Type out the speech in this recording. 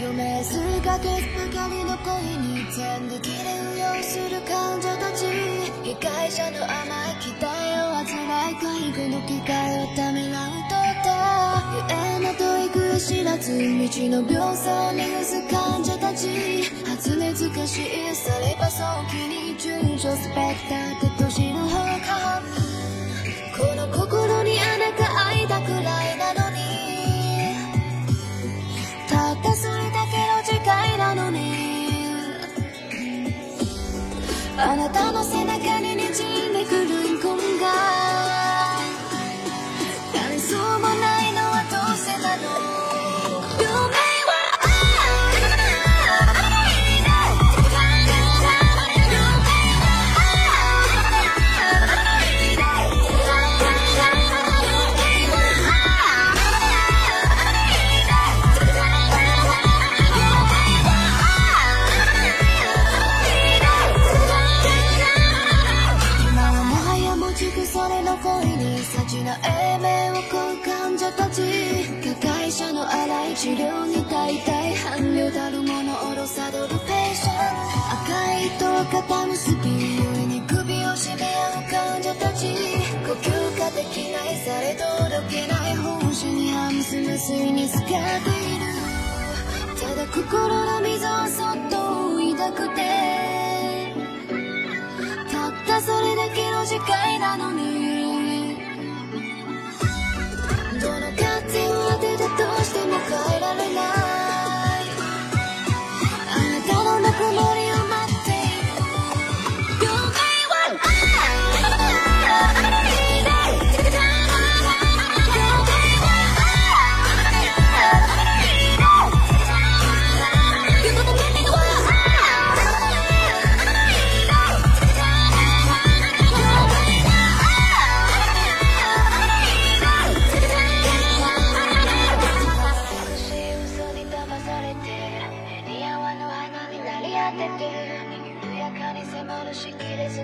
命数ヶ月ばかりの恋に全力で運用する患者たち。被害者の甘い期待を患い介護の機会をためらうとったゆえな問い苦知らず未知の病巣に伏す患者たち発熱かしされば早期に順序スペクターって年あなたの背中に幸な英名を乞う患者たち加害者の荒い治療に大体伴侶たるものおろさどるペーション赤い糸は肩結び故に首を絞め合う患者たち呼吸ができないされ届けない報酬にハムス無水に使っているただ心の溝をそっと抱くてたったそれだけの誓いなのに立てて緩やかに迫るしきれず